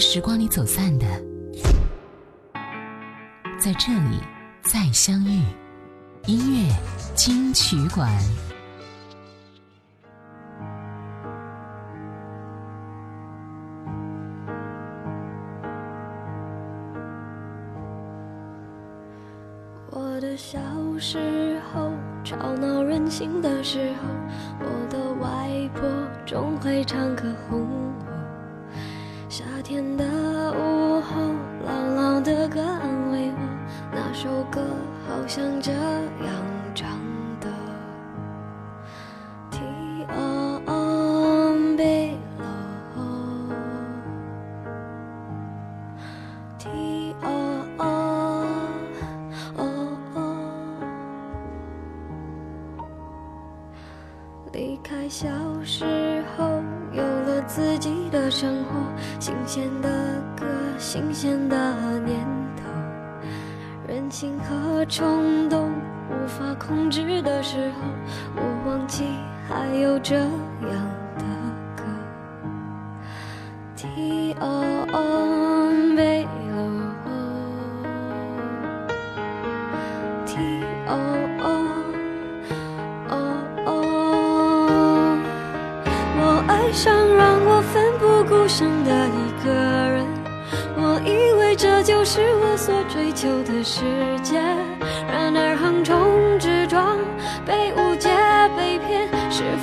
时光里走散的，在这里再相遇。音乐金曲馆。我的小时候，吵闹任性的时候，我的外婆总会唱歌哄我。天的午后，姥姥的歌安慰我，那首歌好像这样唱。冲动无法控制的时候，我忘记还有这样的歌。天白了，天我爱上让我奋不顾身的一个人，我以为这就是我所追求的世界。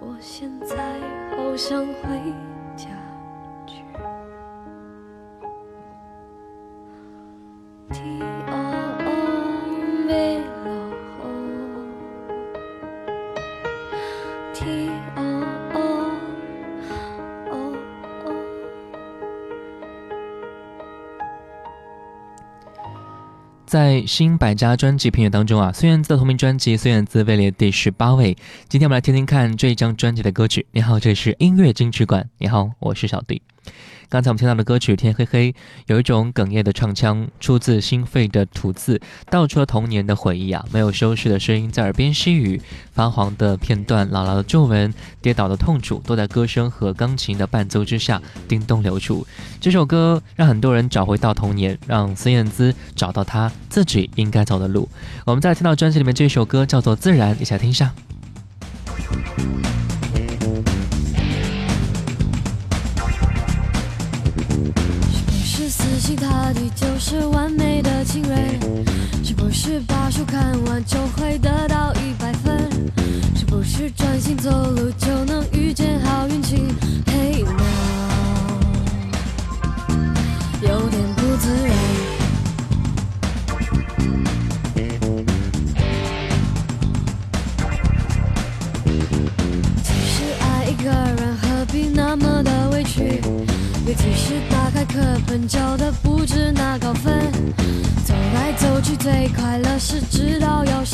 我现在好想回在新百家专辑评选当中啊，孙燕姿的同名专辑《孙燕姿》位列第十八位。今天我们来听听看这一张专辑的歌曲。你好，这里是音乐金曲馆。你好，我是小弟。刚才我们听到的歌曲《天黑黑》，有一种哽咽的唱腔，出自心肺的吐字，道出了童年的回忆啊。没有修饰的声音在耳边细语，发黄的片段、姥姥的皱纹、跌倒的痛楚，都在歌声和钢琴的伴奏之下叮咚流出。这首歌让很多人找回到童年，让孙燕姿找到她自己应该走的路。我们再听到专辑里面这首歌叫做《自然》，一起来听一下。是不是死心塌地就是完美的情人？是不是把书看完就会得到一百分？是不是专心走路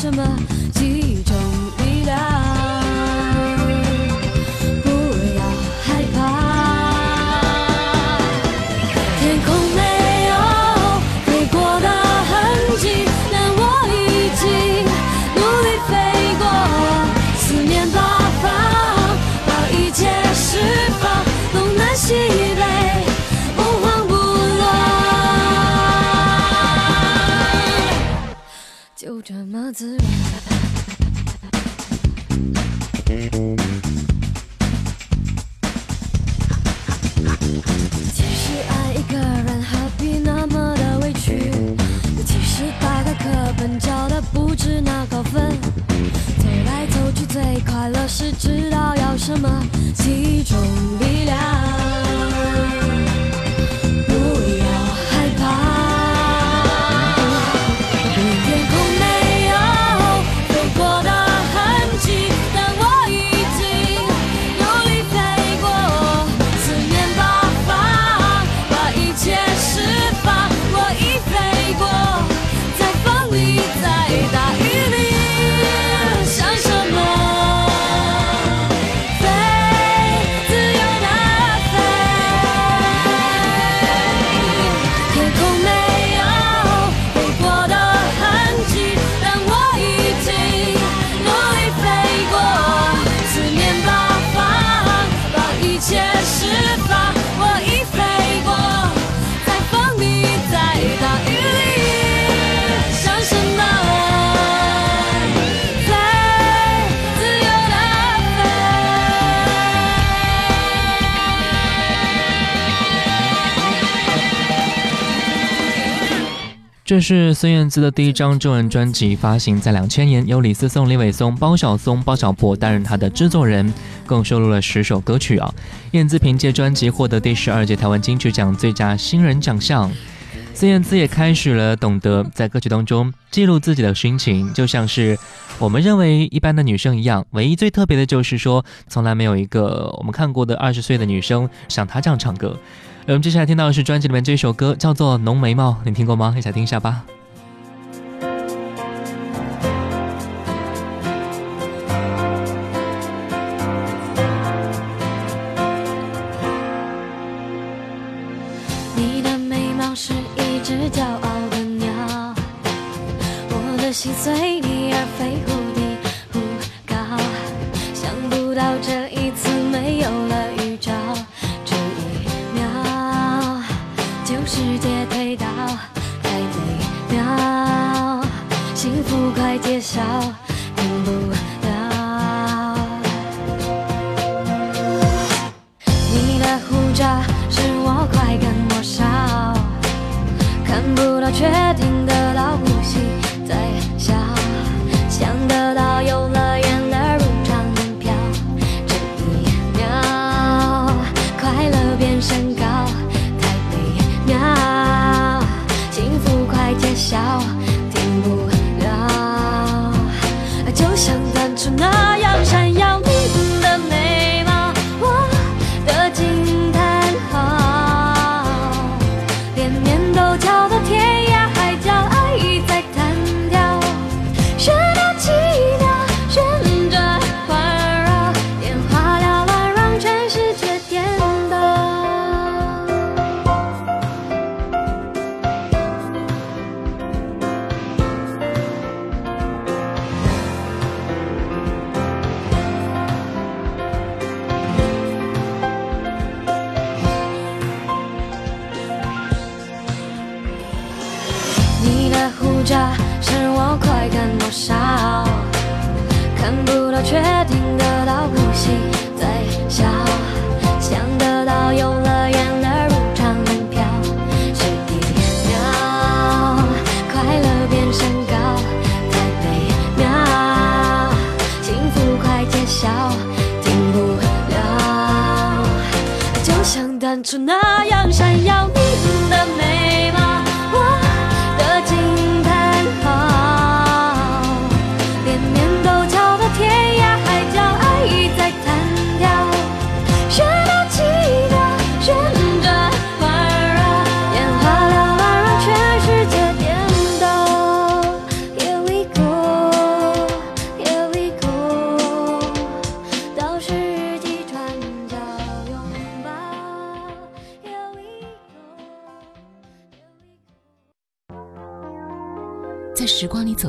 什么集中这么自然。这是孙燕姿的第一张中文专辑，发行在两千年，由李思松、李伟松、包小松、包小柏担任他的制作人，共收录了十首歌曲啊。燕姿凭借专辑获得第十二届台湾金曲奖最佳新人奖项。孙燕姿也开始了懂得在歌曲当中记录自己的心情，就像是我们认为一般的女生一样，唯一最特别的就是说，从来没有一个我们看过的二十岁的女生像她这样唱歌。我们接下来听到的是专辑里面这一首歌，叫做《浓眉毛》，你听过吗？一起来听一下吧。你的眉毛是一只骄傲的鸟，我的心随你而飞，忽低忽高，想不到这一次没有了不快揭晓，等不到。你的护照是我快感多少，看不到确定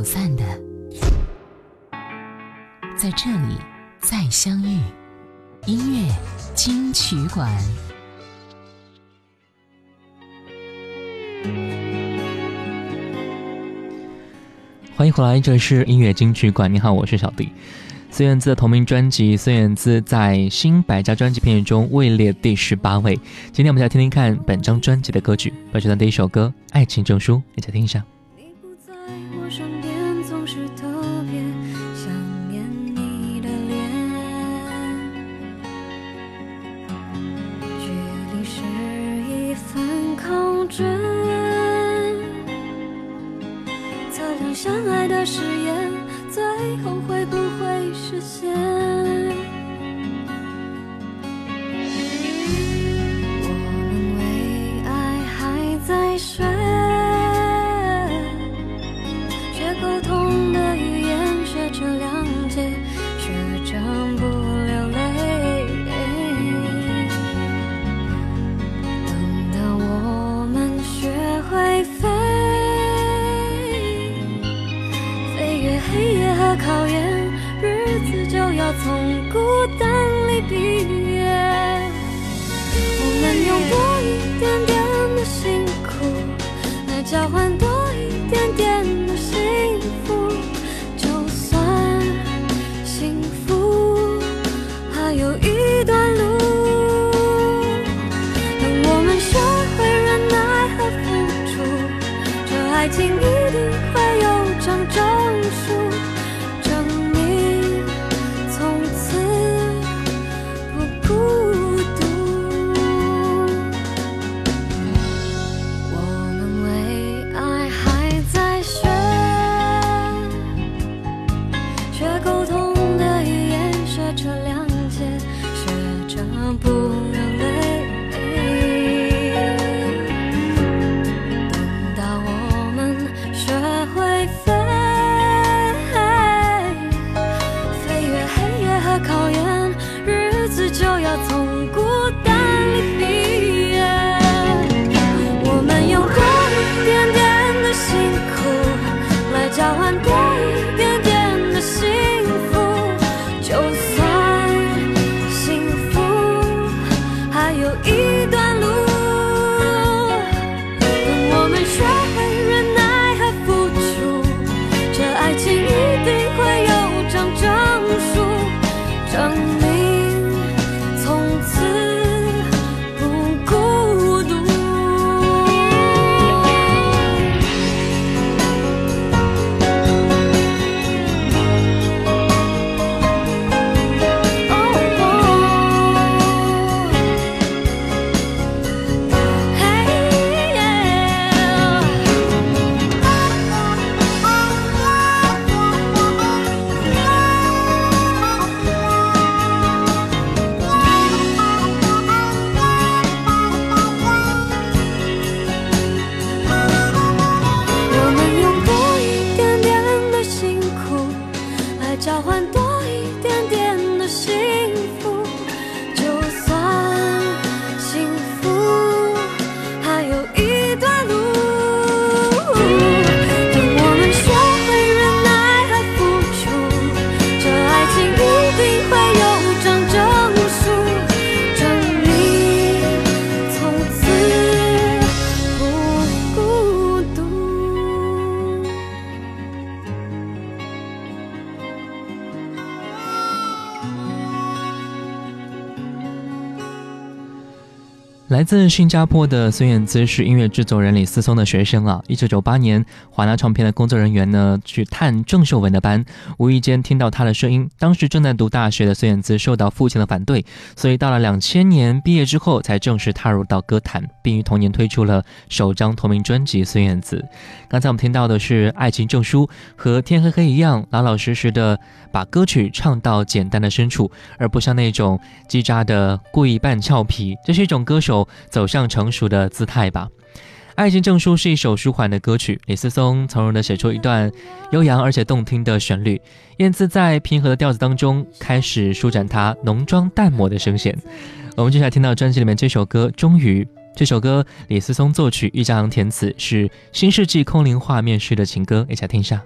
散的，在这里再相遇。音乐金曲馆，欢迎回来，这是音乐金曲馆。你好，我是小弟。孙燕姿的同名专辑，孙燕姿在新百家专辑评选中位列第十八位。今天我们来听听看本张专辑的歌曲，本曲的第一首歌《爱情证书》，一起听一下。自新加坡的孙燕姿是音乐制作人李思松的学生啊。一九九八年，华纳唱片的工作人员呢去探郑秀文的班，无意间听到她的声音。当时正在读大学的孙燕姿受到父亲的反对，所以到了两千年毕业之后才正式踏入到歌坛，并于同年推出了首张同名专辑《孙燕姿》。刚才我们听到的是《爱情证书》，和天黑黑一样，老老实实的把歌曲唱到简单的深处，而不像那种叽喳的故意扮俏皮。这是一种歌手。走向成熟的姿态吧。《爱情证书》是一首舒缓的歌曲，李思松从容地写出一段悠扬而且动听的旋律。燕姿在平和的调子当中开始舒展她浓妆淡抹的声线。我们接下来听到专辑里面这首歌《终于》。这首歌李思松作曲，玉江填词，是新世纪空灵画面式的情歌，一起来听一下。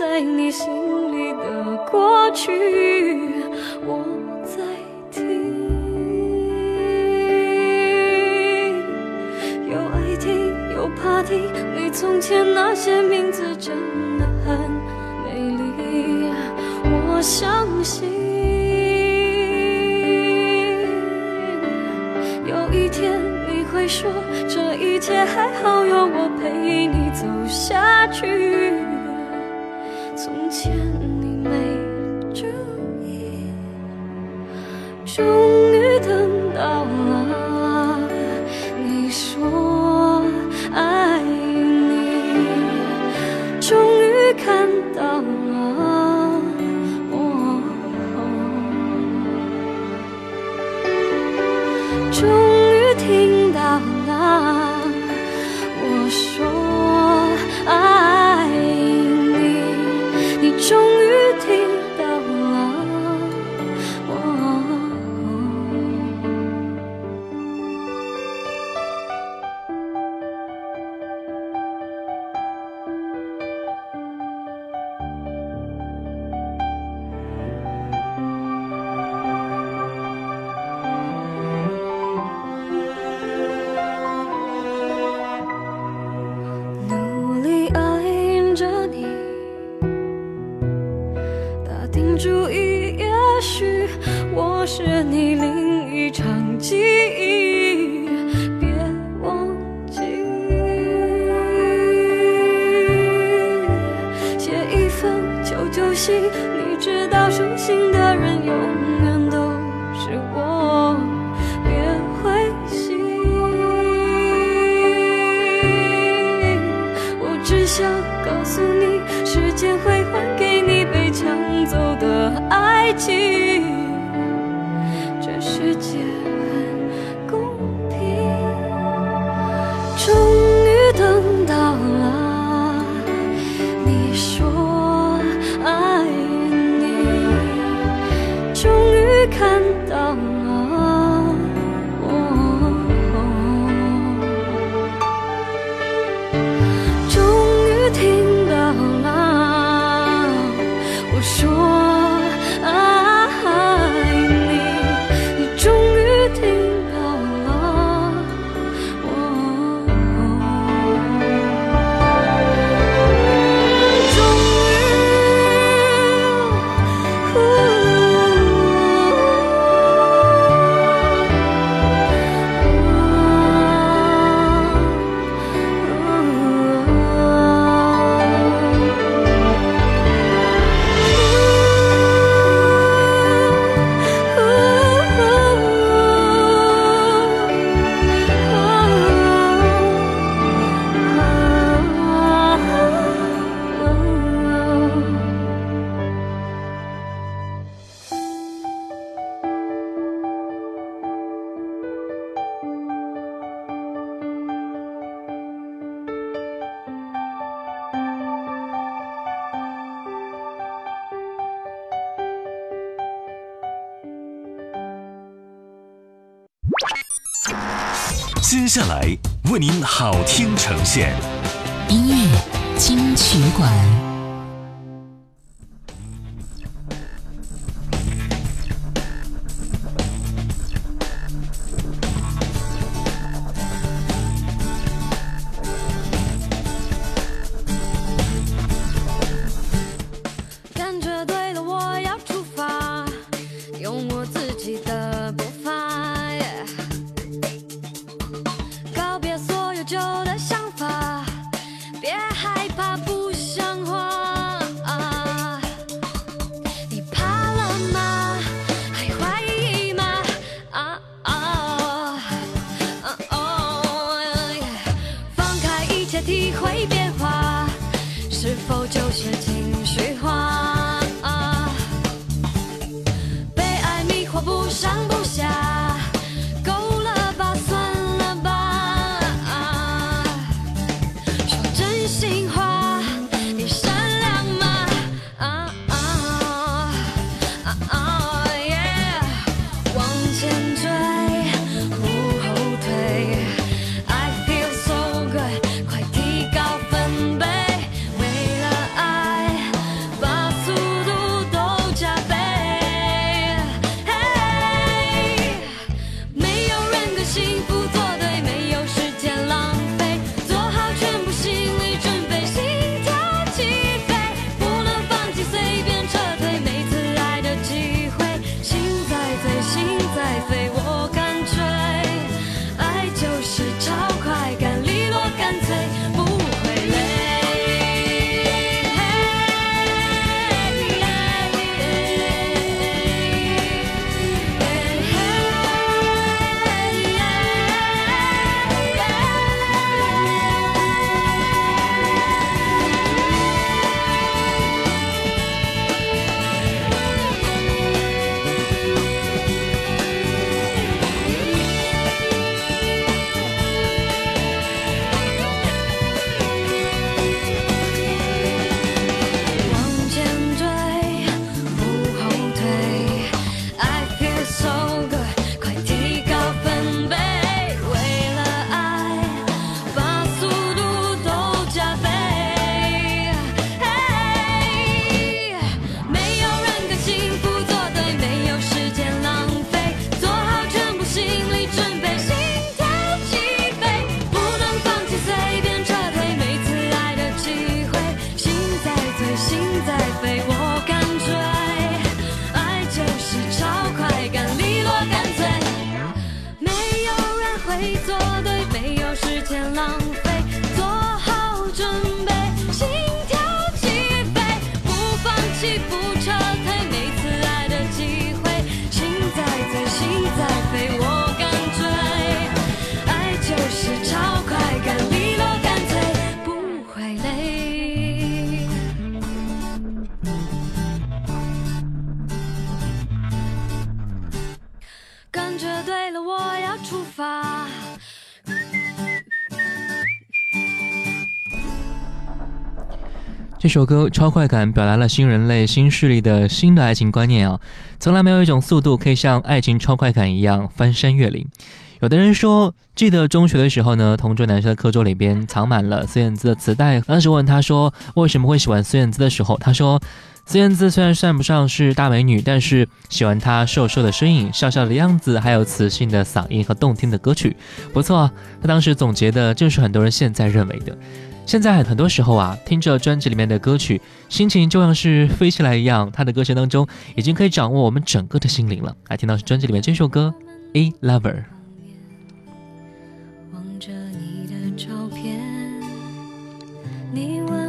在你心里的过去，我在听，又爱听又怕听。你从前那些名字真的很美丽，我相信，有一天你会说，这一切还好，有我陪你走下去。接下来为您好听呈现音乐金曲馆。这首歌《超快感》表达了新人类新势力的新的爱情观念啊，从来没有一种速度可以像爱情超快感一样翻山越岭。有的人说，记得中学的时候呢，同桌男生的课桌里边藏满了孙燕姿的磁带。当时问他说为什么会喜欢孙燕姿的时候，他说，孙燕姿虽然算不上是大美女，但是喜欢她瘦瘦的身影、笑笑的样子，还有磁性的嗓音和动听的歌曲，不错。他当时总结的正是很多人现在认为的。现在很多时候啊，听着专辑里面的歌曲，心情就像是飞起来一样。他的歌声当中，已经可以掌握我们整个的心灵了。来听到专辑里面这首歌《A Lover》。望着你的照片，你问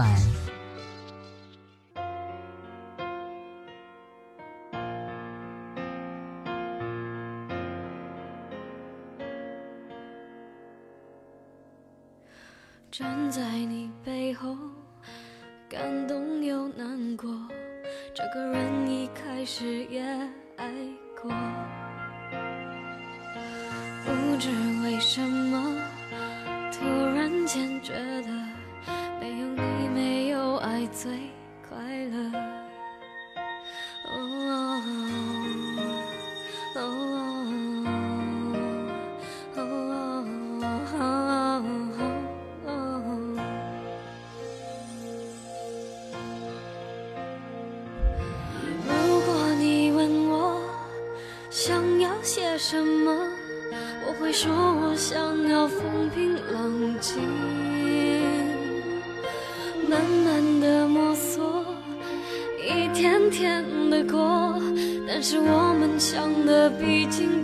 馆。站在你背后，感动又难过。这个人一开始也爱过。不知为什么，突然间觉得没有，最快乐。是我们想的毕竟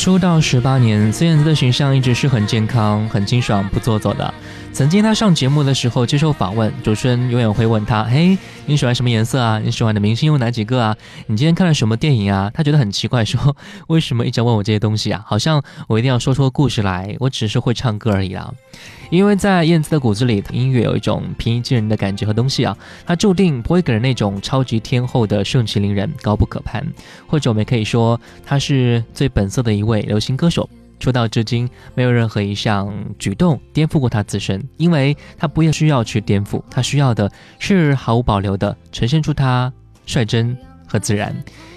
出道十八年，孙燕姿的形象一直是很健康、很清爽、不做作的。曾经她上节目的时候接受访问，主持人永远会问她：“嘿，你喜欢什么颜色啊？你喜欢的明星有哪几个啊？你今天看了什么电影啊？”她觉得很奇怪，说：“为什么一直问我这些东西啊？好像我一定要说出故事来，我只是会唱歌而已啊。”因为在燕姿的骨子里，音乐有一种平易近人的感觉和东西啊，它注定不会给人那种超级天后的盛气凌人、高不可攀。或者我们可以说，她是最本色的一位流行歌手。出道至今，没有任何一项举动颠覆过她自身，因为她不也需要去颠覆，她需要的是毫无保留的呈现出她率真和自然。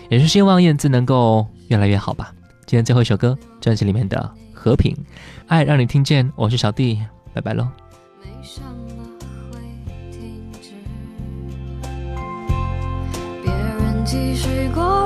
也是希望燕姿能够越来越好吧。今天最后一首歌，专辑里面的《和平，爱让你听见。我是小弟，拜拜喽。继续过